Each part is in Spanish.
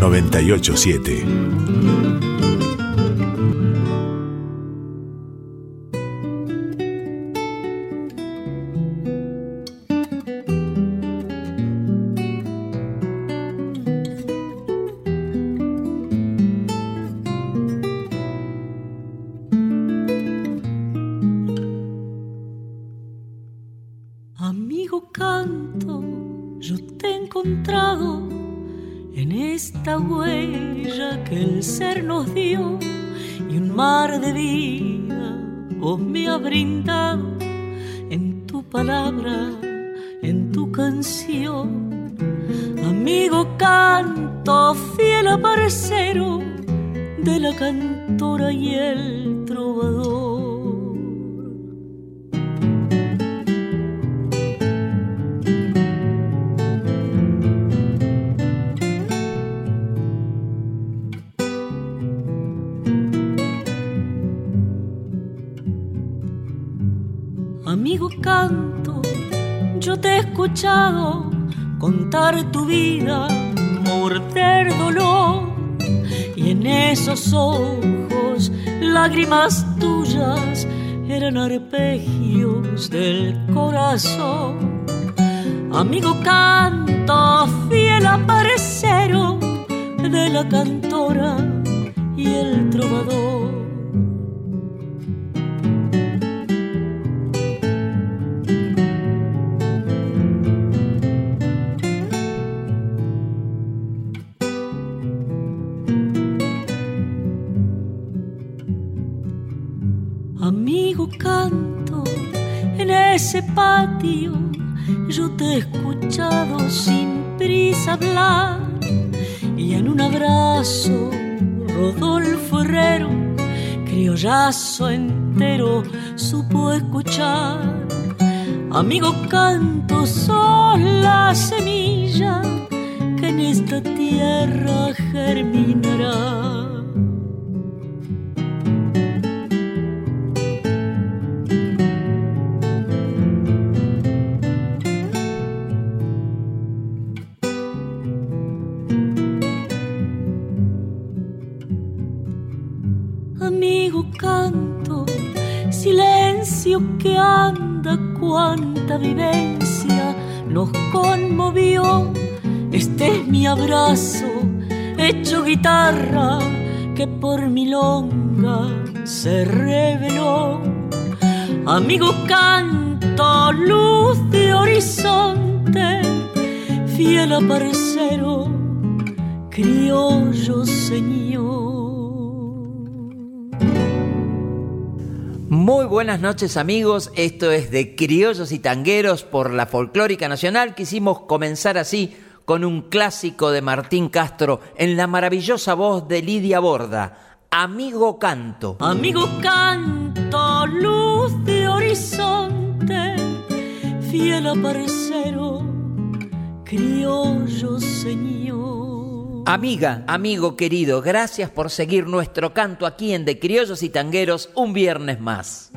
987. Lágrimas tuyas eran arpegios del corazón. Amigo canto, fiel aparecero de la cantora y el trovador. Ese patio yo te he escuchado sin prisa hablar y en un abrazo Rodolfo Herrero, criollazo entero, supo escuchar. Amigo canto, sos la semilla que en esta tierra germinará. Cuánta vivencia nos conmovió. Este es mi abrazo, hecho guitarra, que por mi longa se reveló. Amigo canto, luz de horizonte, fiel aparecero, criollo señor. Muy buenas noches amigos, esto es de Criollos y Tangueros por la Folclórica Nacional. Quisimos comenzar así con un clásico de Martín Castro en la maravillosa voz de Lidia Borda, Amigo Canto. Amigo Canto, luz de horizonte, fiel aparecero, criollo señor. Amiga, amigo querido, gracias por seguir nuestro canto aquí en De Criollos y Tangueros un viernes más.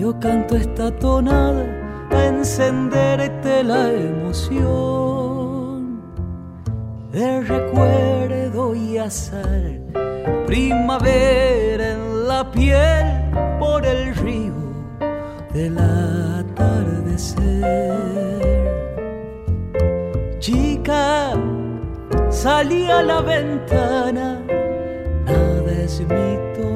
Yo canto esta tonada a encenderte este la emoción de recuerdo y azar, primavera en la piel por el río del atardecer. Chica, salí a la ventana, nada es mito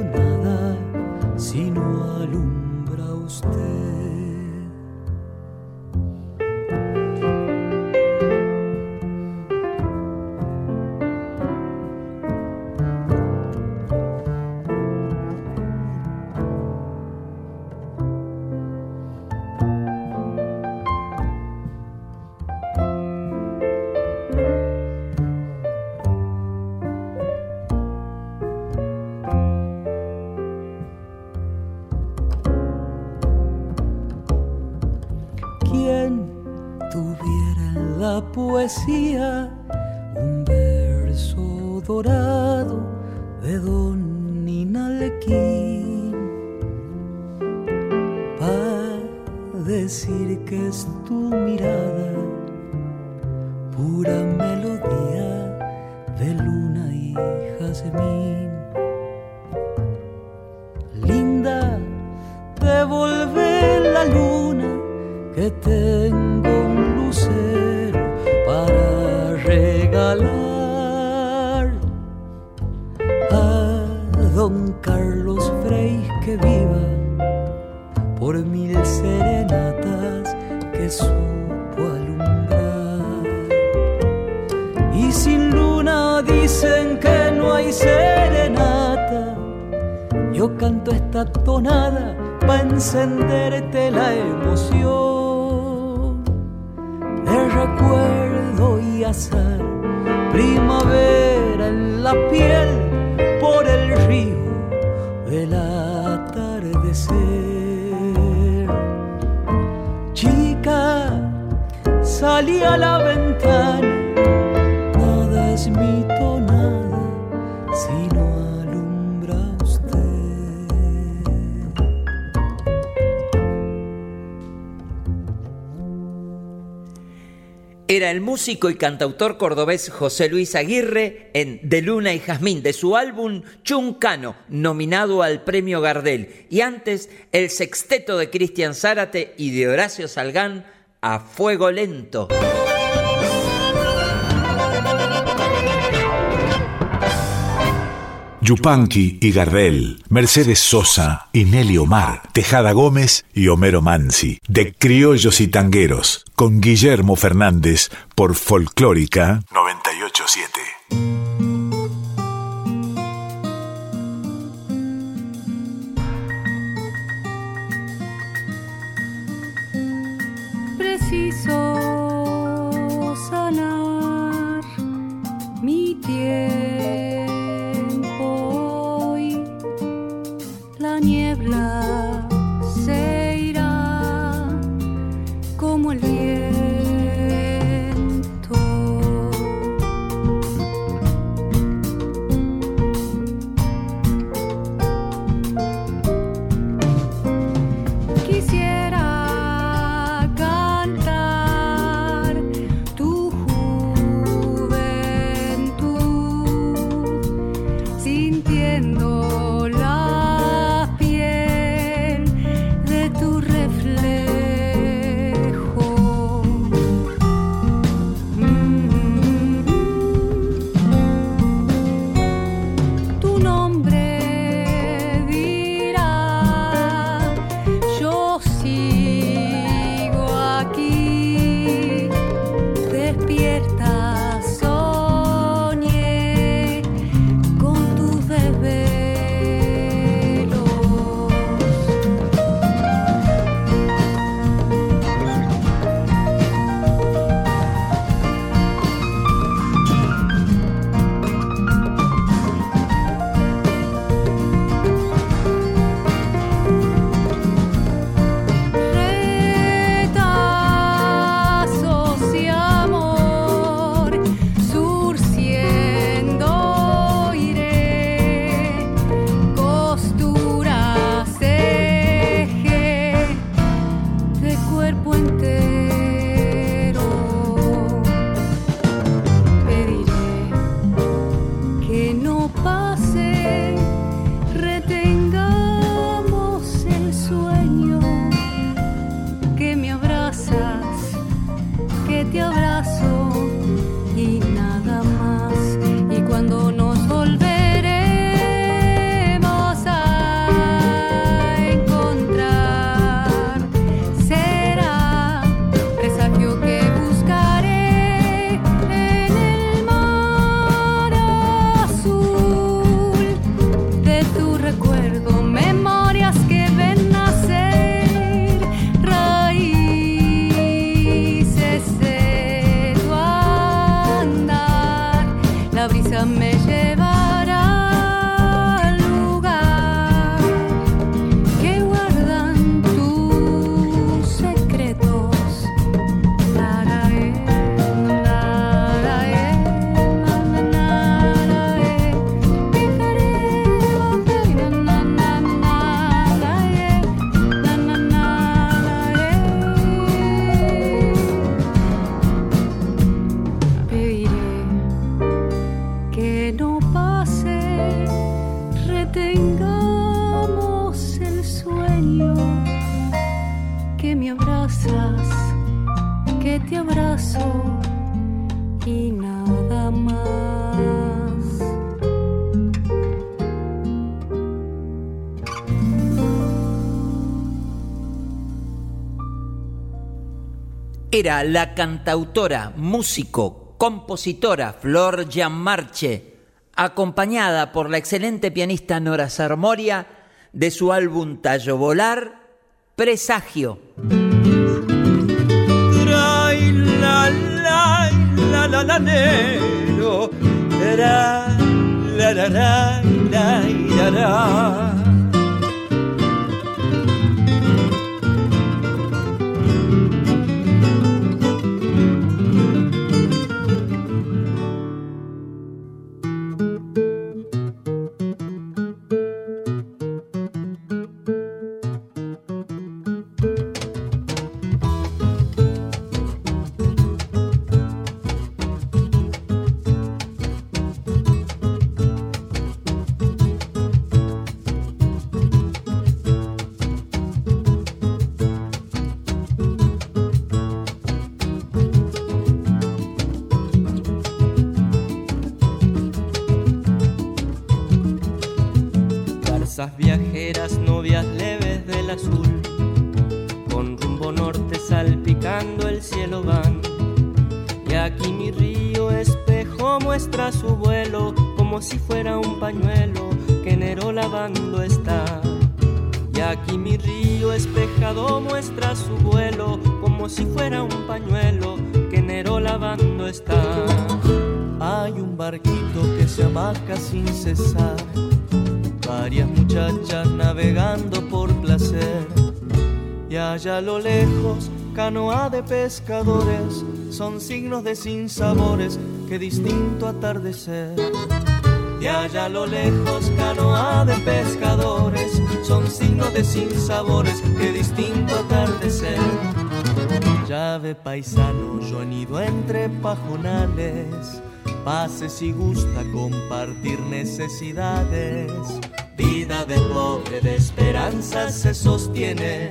poesia que supo alumbrar. Y sin luna dicen que no hay serenata. Yo canto esta tonada para encenderte la emoción de recuerdo y azar, primavera en la piel salí a la ventana, nada es alumbra usted. Era el músico y cantautor cordobés José Luis Aguirre en De Luna y Jazmín, de su álbum Chuncano, nominado al premio Gardel. Y antes, el sexteto de Cristian Zárate y de Horacio Salgán, a fuego lento. Yupanqui y Gardel, Mercedes Sosa y Nelly Omar, Tejada Gómez y Homero Mansi, de Criollos y Tangueros, con Guillermo Fernández por Folclórica 987. Era la cantautora, músico, compositora Flor Gianmarche, acompañada por la excelente pianista Nora Sarmoria de su álbum Tallo Volar, Presagio. Pescadores, son signos de sinsabores, que distinto atardecer. Y allá a lo lejos, canoa de pescadores, son signos de sinsabores, que distinto atardecer. Llave paisano, yo anido entre pajonales pase si gusta compartir necesidades. Vida de pobre de esperanza se sostiene,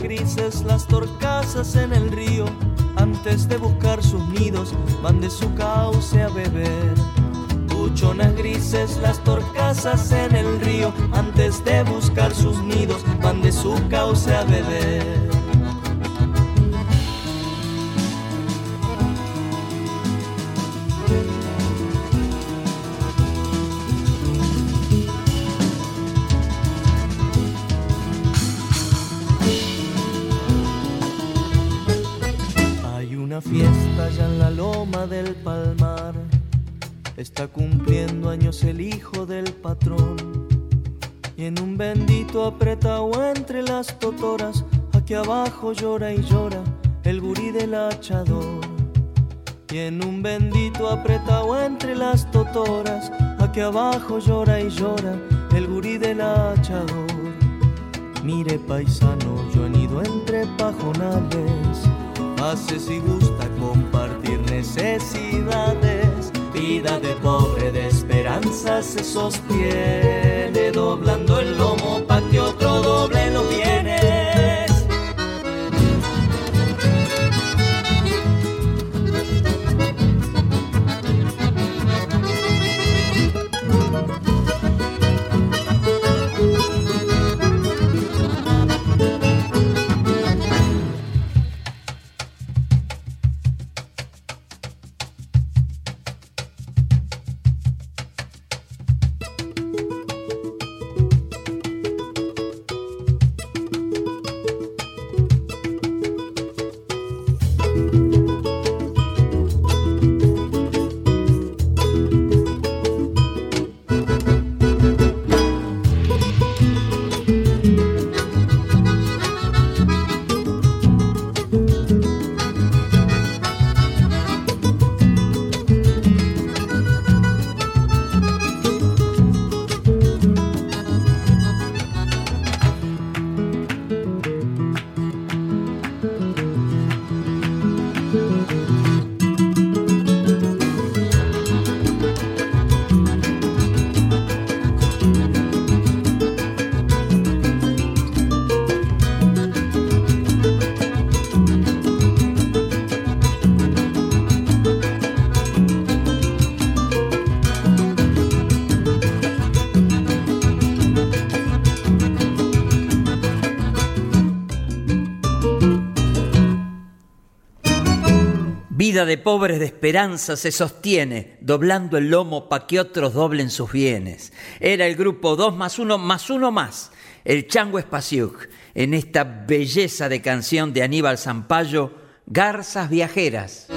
grises las torcasas en el río, antes de buscar sus nidos, van de su cauce a beber. Buchonas grises las torcasas en el río, antes de buscar sus nidos, van de su cauce a beber. Aquí abajo llora y llora el gurí del hachador. Y en un bendito apretado entre las totoras, aquí abajo llora y llora el gurí del hachador. Mire paisano, yo he ido entre pajonales Hace si gusta compartir necesidades. Vida de pobre de esperanza se sostiene, doblando el lomo para que otro doble lo viene. Vida de pobres de esperanza se sostiene, doblando el lomo pa' que otros doblen sus bienes. Era el grupo 2 más 1 más 1 más, el Chango Espaciuc, en esta belleza de canción de Aníbal Zampayo, Garzas Viajeras.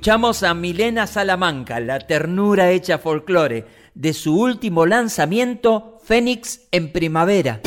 Escuchamos a Milena Salamanca, la ternura hecha folclore, de su último lanzamiento, Fénix en Primavera.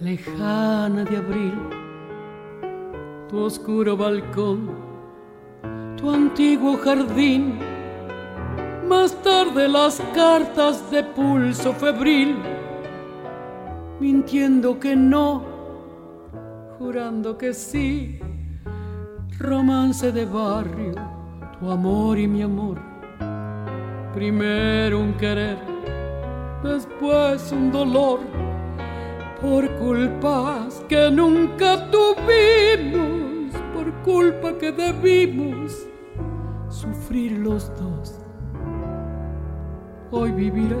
Lejana de abril, tu oscuro balcón, tu antiguo jardín, más tarde las cartas de pulso febril, mintiendo que no, jurando que sí, romance de barrio, tu amor y mi amor, primero un querer después un dolor por culpas que nunca tuvimos, por culpa que debimos sufrir los dos. Hoy vivirás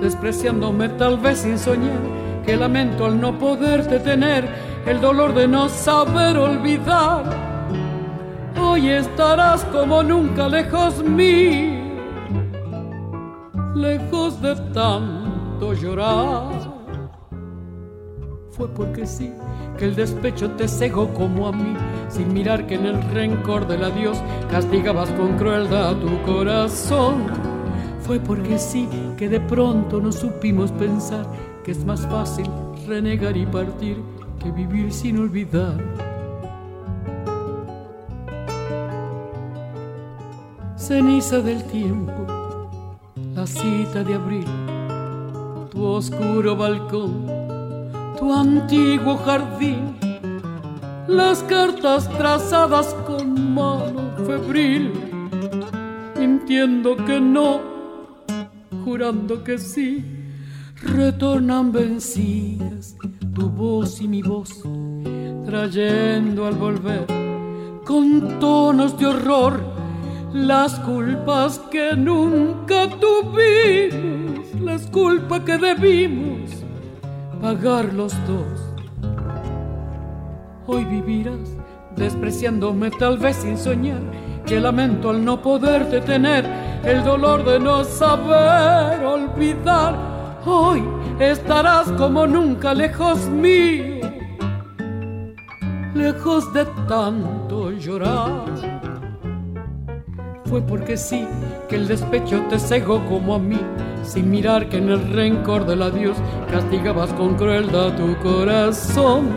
despreciándome tal vez sin soñar, que lamento al no poderte tener, el dolor de no saber olvidar. Hoy estarás como nunca lejos mío lejos de tanto llorar. Fue porque sí que el despecho te cegó como a mí, sin mirar que en el rencor del adiós castigabas con crueldad tu corazón. Fue porque sí que de pronto no supimos pensar que es más fácil renegar y partir que vivir sin olvidar. Ceniza del tiempo la cita de abril, tu oscuro balcón, tu antiguo jardín, las cartas trazadas con mano febril, mintiendo que no, jurando que sí, retornan vencidas tu voz y mi voz, trayendo al volver con tonos de horror las culpas que nunca tuvimos, las culpas que debimos pagar los dos. Hoy vivirás despreciándome tal vez sin soñar, que lamento al no poderte tener, el dolor de no saber olvidar. Hoy estarás como nunca lejos mío, lejos de tanto llorar fue porque sí que el despecho te cegó como a mí, sin mirar que en el rencor del adiós castigabas con crueldad tu corazón.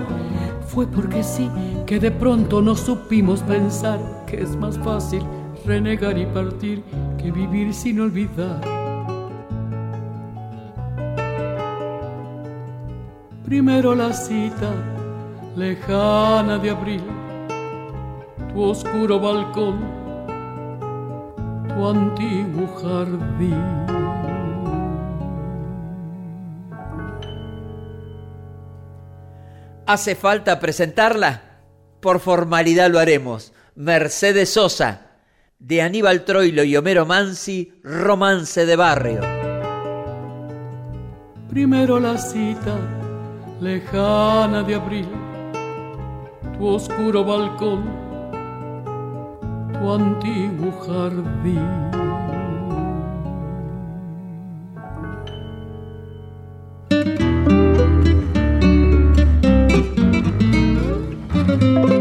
Fue porque sí que de pronto no supimos pensar que es más fácil renegar y partir que vivir sin olvidar. Primero la cita lejana de abril, tu oscuro balcón antiguo jardín. ¿Hace falta presentarla? Por formalidad lo haremos. Mercedes Sosa, de Aníbal Troilo y Homero Mansi, Romance de Barrio. Primero la cita lejana de abril, tu oscuro balcón tu antiguo jardín. thank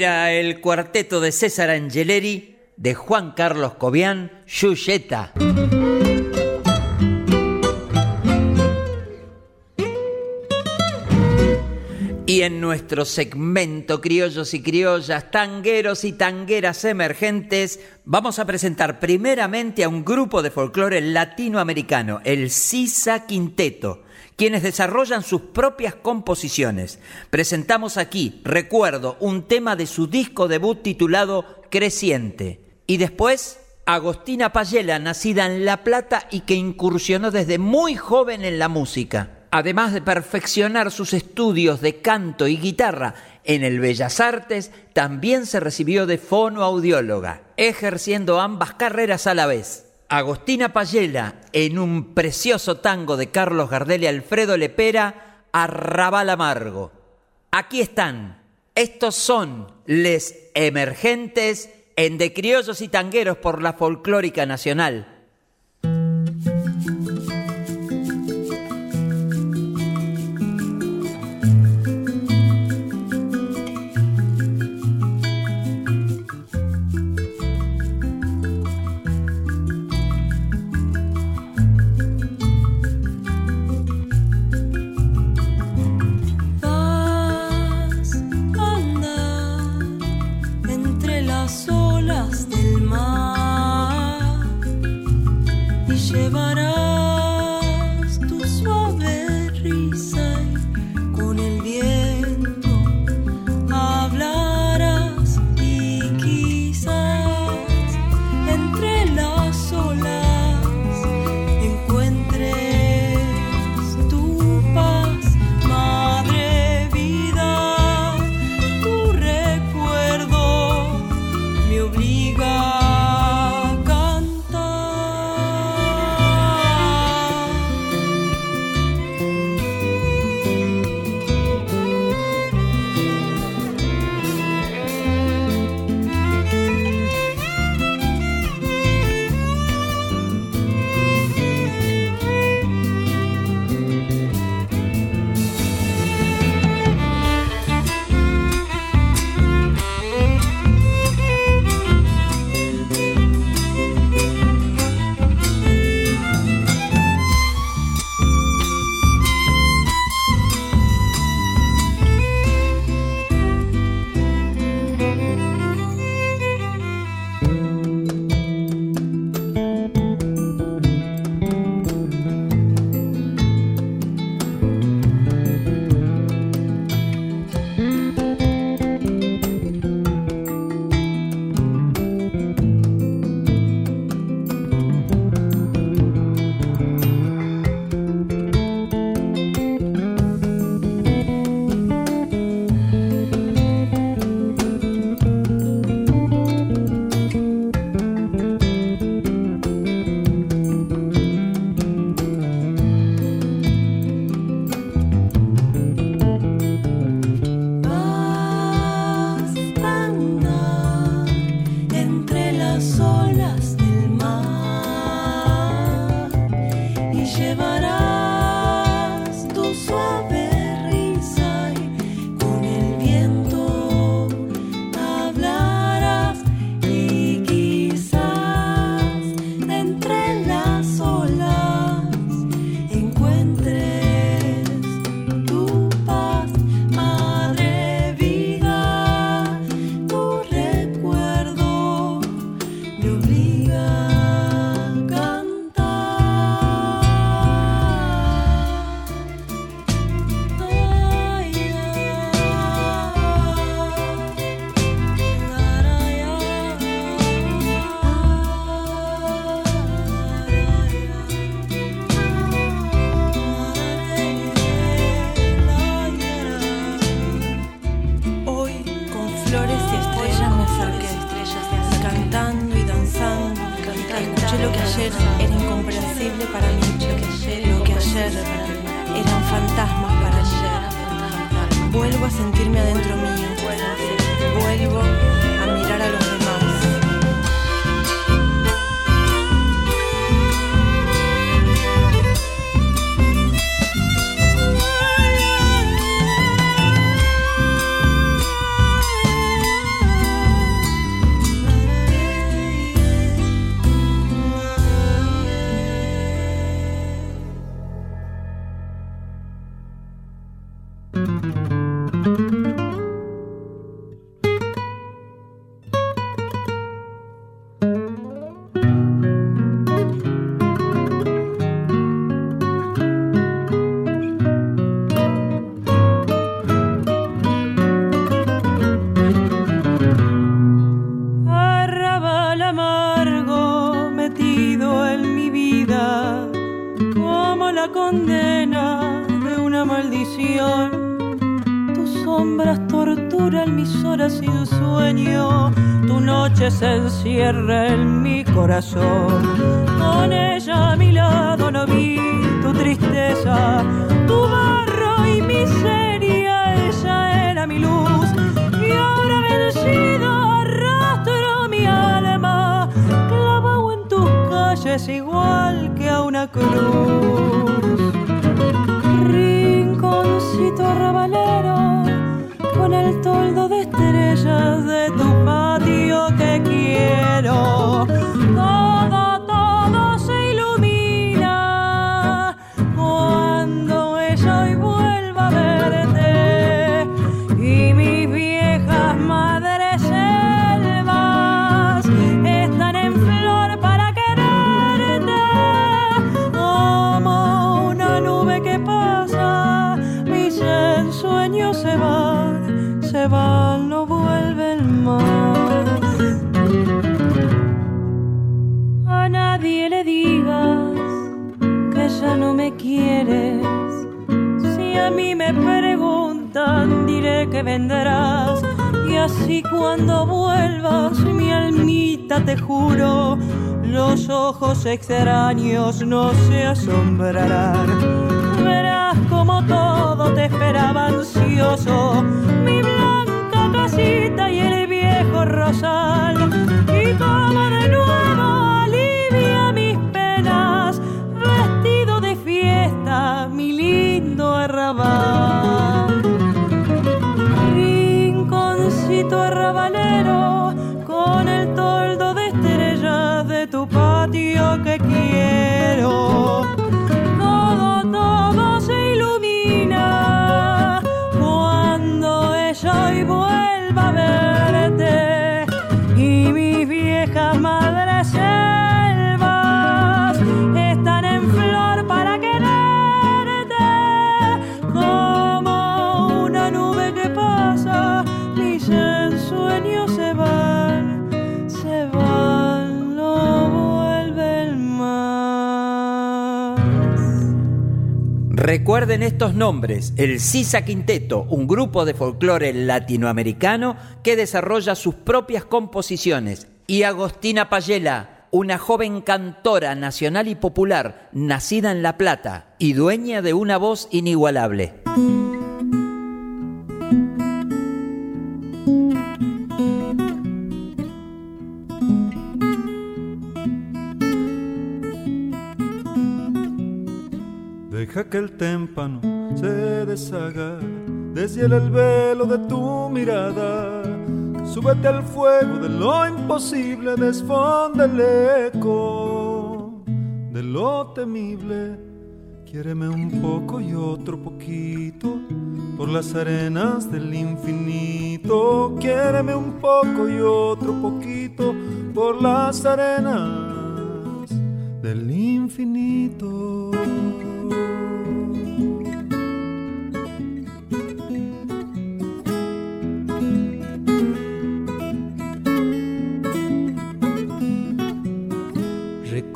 Era el cuarteto de César Angeleri de Juan Carlos Cobian, Yuyeta. Y en nuestro segmento Criollos y Criollas, Tangueros y Tangueras Emergentes, vamos a presentar primeramente a un grupo de folclore latinoamericano, el Sisa Quinteto, quienes desarrollan sus propias composiciones. Presentamos aquí, recuerdo, un tema de su disco debut titulado Creciente. Y después, Agostina Payela, nacida en La Plata y que incursionó desde muy joven en la música además de perfeccionar sus estudios de canto y guitarra en el Bellas Artes, también se recibió de fonoaudióloga, ejerciendo ambas carreras a la vez. Agostina Payela, en un precioso tango de Carlos Gardel y Alfredo Lepera, Arrabal Amargo. Aquí están, estos son les emergentes en De Criollos y Tangueros por la Folclórica Nacional encierra en mi corazón. Con ella a mi lado no vi tu tristeza, tu barro y miseria, ella era mi luz. Y ahora vencido arrastro mi alma, clavado en tus calles igual que a una cruz. Rinconcito arrabalero, con el toldo de estrellas de tu que quiero. Vendrás. Y así cuando vuelvas, mi almita, te juro, los ojos extraños no se asombrarán. Verás como todo te esperaba ansioso, mi blanca casita y el viejo rosal. Recuerden estos nombres, el Sisa Quinteto, un grupo de folclore latinoamericano que desarrolla sus propias composiciones, y Agostina Payela, una joven cantora nacional y popular, nacida en La Plata y dueña de una voz inigualable. Que el témpano se deshaga, deshiela el velo de tu mirada. Súbete al fuego de lo imposible, desfonda el eco de lo temible. Quiéreme un poco y otro poquito por las arenas del infinito. Quiéreme un poco y otro poquito por las arenas del infinito.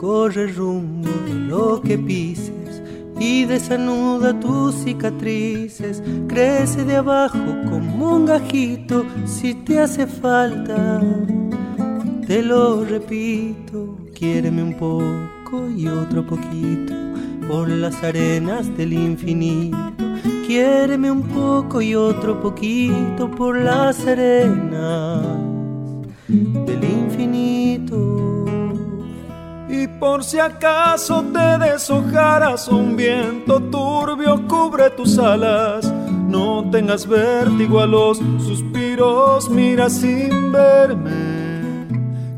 Recorre el rumbo de lo que pises y desanuda tus cicatrices. Crece de abajo como un gajito si te hace falta. Te lo repito, quiéreme un poco y otro poquito por las arenas del infinito. Quiéreme un poco y otro poquito por las arenas del infinito. Y por si acaso te deshojaras un viento turbio cubre tus alas, no tengas vértigo a los suspiros, mira sin verme.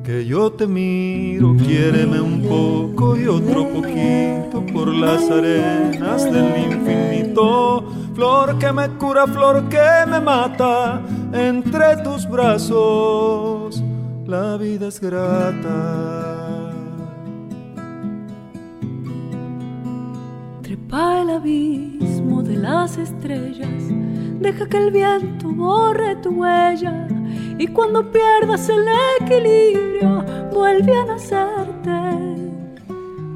Que yo te miro, quiéreme un poco y otro poquito por las arenas del infinito. Flor que me cura, flor que me mata, entre tus brazos la vida es grata. Trepa el abismo de las estrellas, deja que el viento borre tu huella y cuando pierdas el equilibrio vuelve a nacerte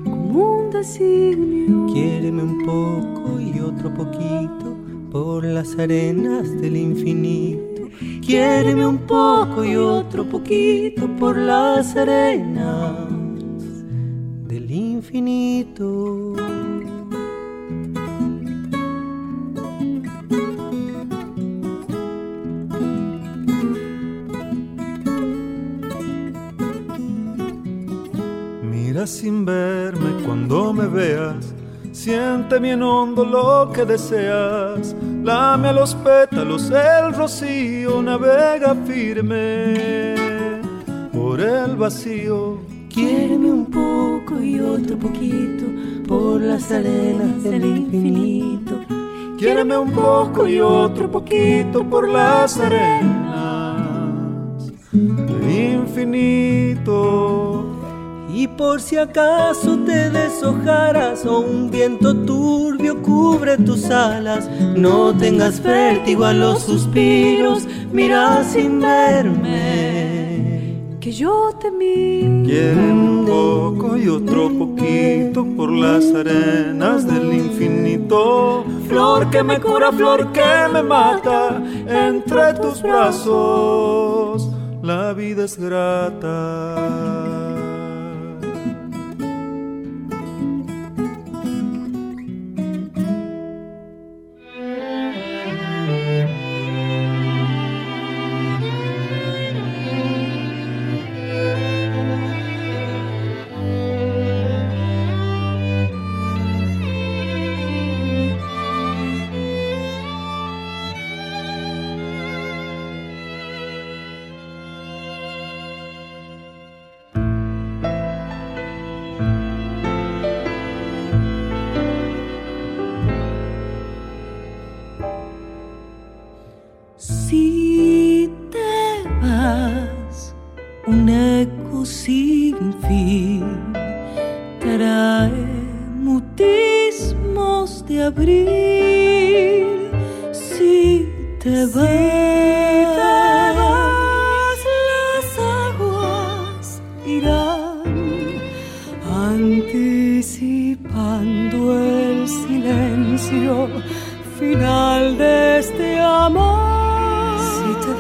como un designio. Quiéreme un poco y otro poquito por las arenas del infinito. Quiéreme un poco y otro poquito por las arenas del infinito. Mira sin verme cuando me veas Siente bien hondo lo que deseas, lame a los pétalos el rocío, navega firme por el vacío. Quiéreme un poco y otro poquito por las arenas del infinito. Quiéreme un poco y otro poquito por las arenas del infinito. Y por si acaso te deshojaras o un viento turbio cubre tus alas, no tengas vértigo a los suspiros, mira sin verme. Que yo te miro. Quiero un poco y otro poquito por las arenas del infinito. Flor que me cura, flor que me mata, entre tus brazos la vida es grata.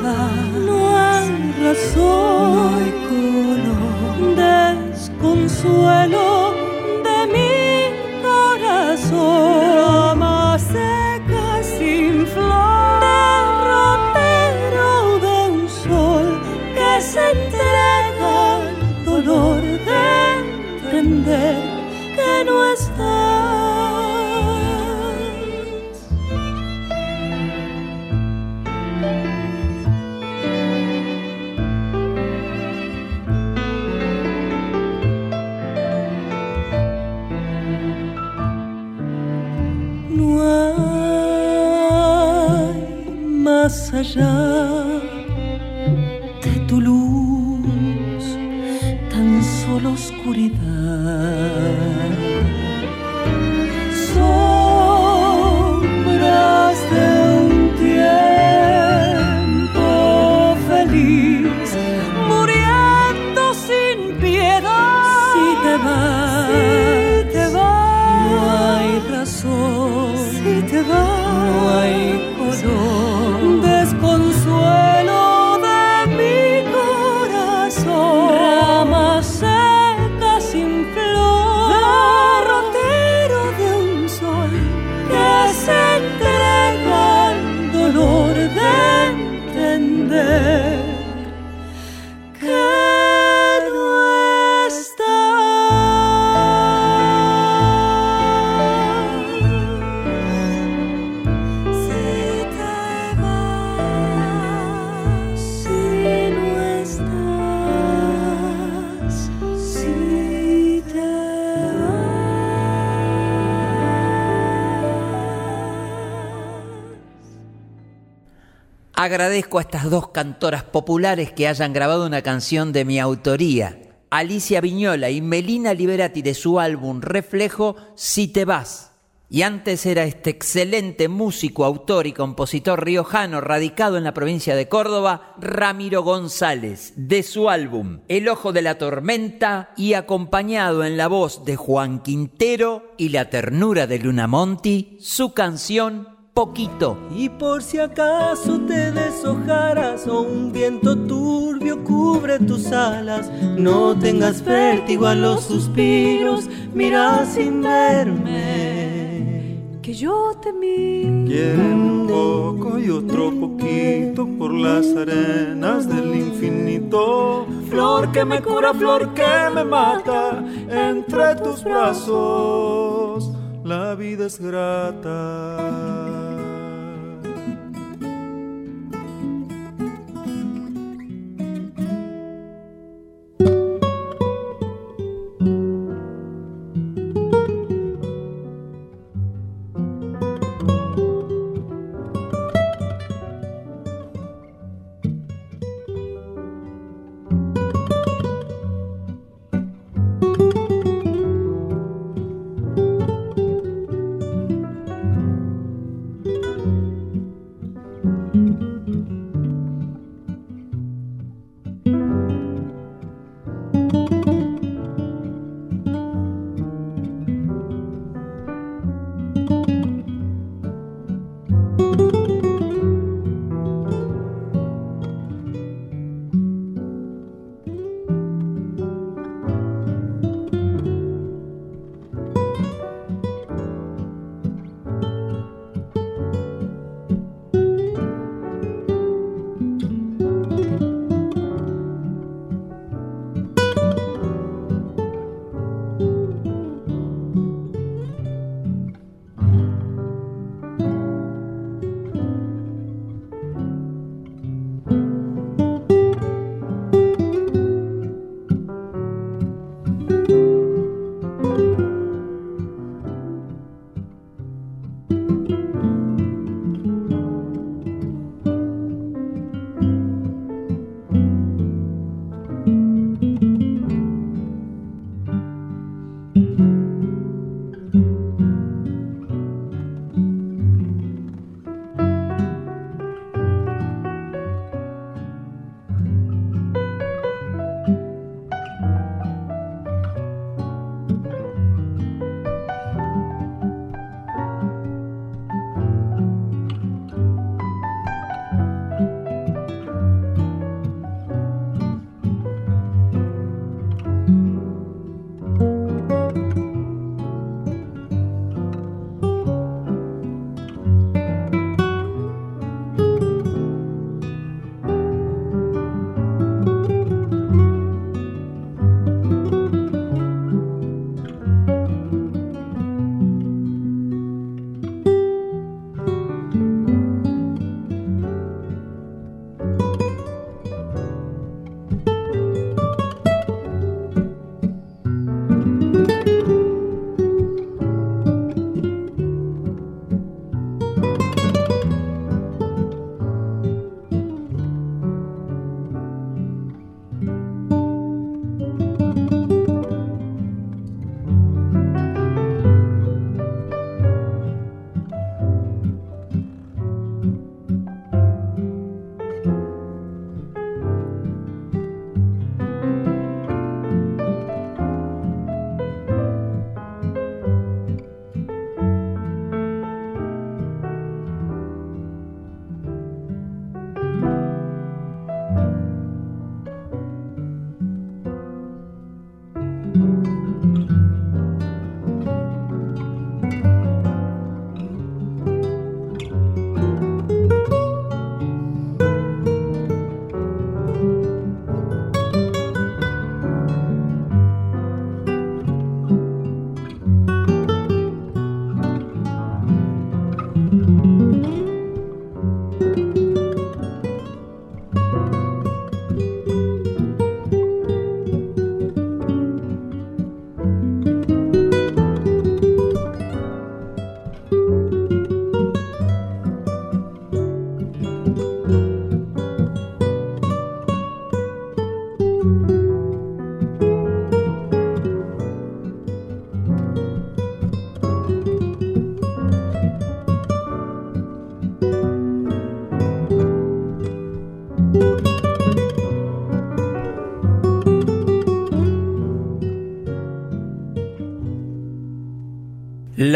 nada, no hay razón, no hay color, desconsuelo. Agradezco a estas dos cantoras populares que hayan grabado una canción de mi autoría. Alicia Viñola y Melina Liberati de su álbum Reflejo, Si te vas. Y antes era este excelente músico, autor y compositor riojano radicado en la provincia de Córdoba, Ramiro González, de su álbum El Ojo de la Tormenta y acompañado en la voz de Juan Quintero y la ternura de Luna Monti, su canción poquito. Y por si acaso te deshojaras o un viento turbio cubre tus alas, no tengas vértigo a los suspiros, mira sin verme. Que yo te miro. Quiere un poco y otro poquito por las arenas del infinito. Flor que me cura, flor que me mata entre tus brazos. La vida es grata.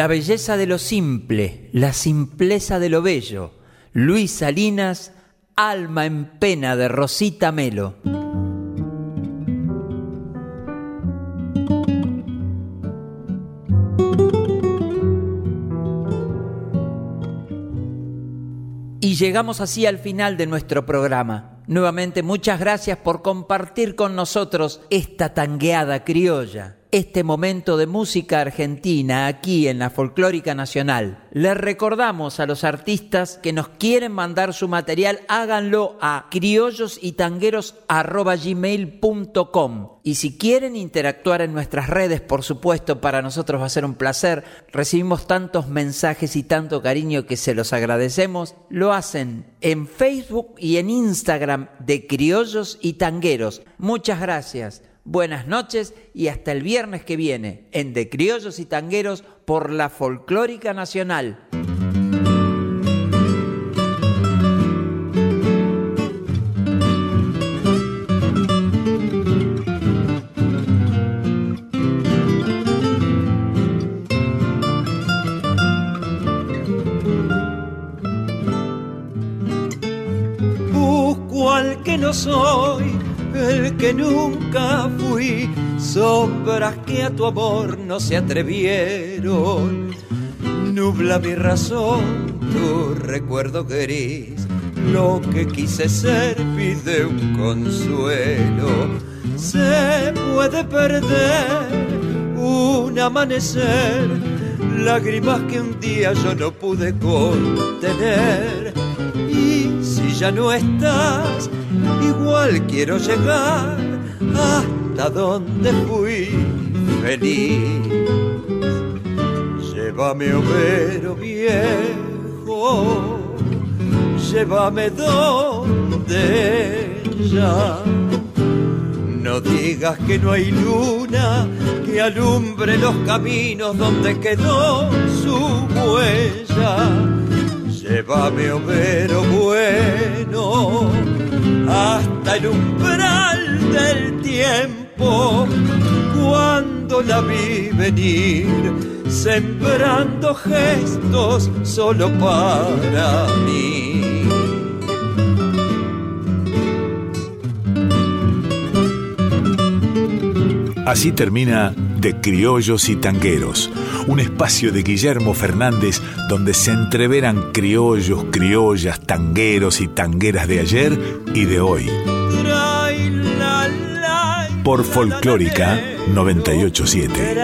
La belleza de lo simple, la simpleza de lo bello. Luis Salinas, Alma en pena de Rosita Melo. Y llegamos así al final de nuestro programa. Nuevamente muchas gracias por compartir con nosotros esta tangueada criolla este momento de música argentina aquí en la Folclórica Nacional. Les recordamos a los artistas que nos quieren mandar su material, háganlo a criollosytangueros.com. Y si quieren interactuar en nuestras redes, por supuesto, para nosotros va a ser un placer. Recibimos tantos mensajes y tanto cariño que se los agradecemos. Lo hacen en Facebook y en Instagram de Criollos y Tangueros. Muchas gracias buenas noches y hasta el viernes que viene en De Criollos y Tangueros por la Folclórica Nacional. Soy el que nunca fui, sombras que a tu amor no se atrevieron. Nubla mi razón, tu recuerdo gris, lo que quise ser pide un consuelo. Se puede perder un amanecer, lágrimas que un día yo no pude contener. Y si ya no estás, igual quiero llegar hasta donde fui feliz. Llévame, overo viejo, llévame donde ya. No digas que no hay luna que alumbre los caminos donde quedó su huella. Llévame, overo bueno hasta el umbral del tiempo, cuando la vi venir, sembrando gestos solo para mí. Así termina De Criollos y Tangueros, un espacio de Guillermo Fernández donde se entreveran criollos, criollas, tangueros y tangueras de ayer y de hoy. Por Folclórica 987.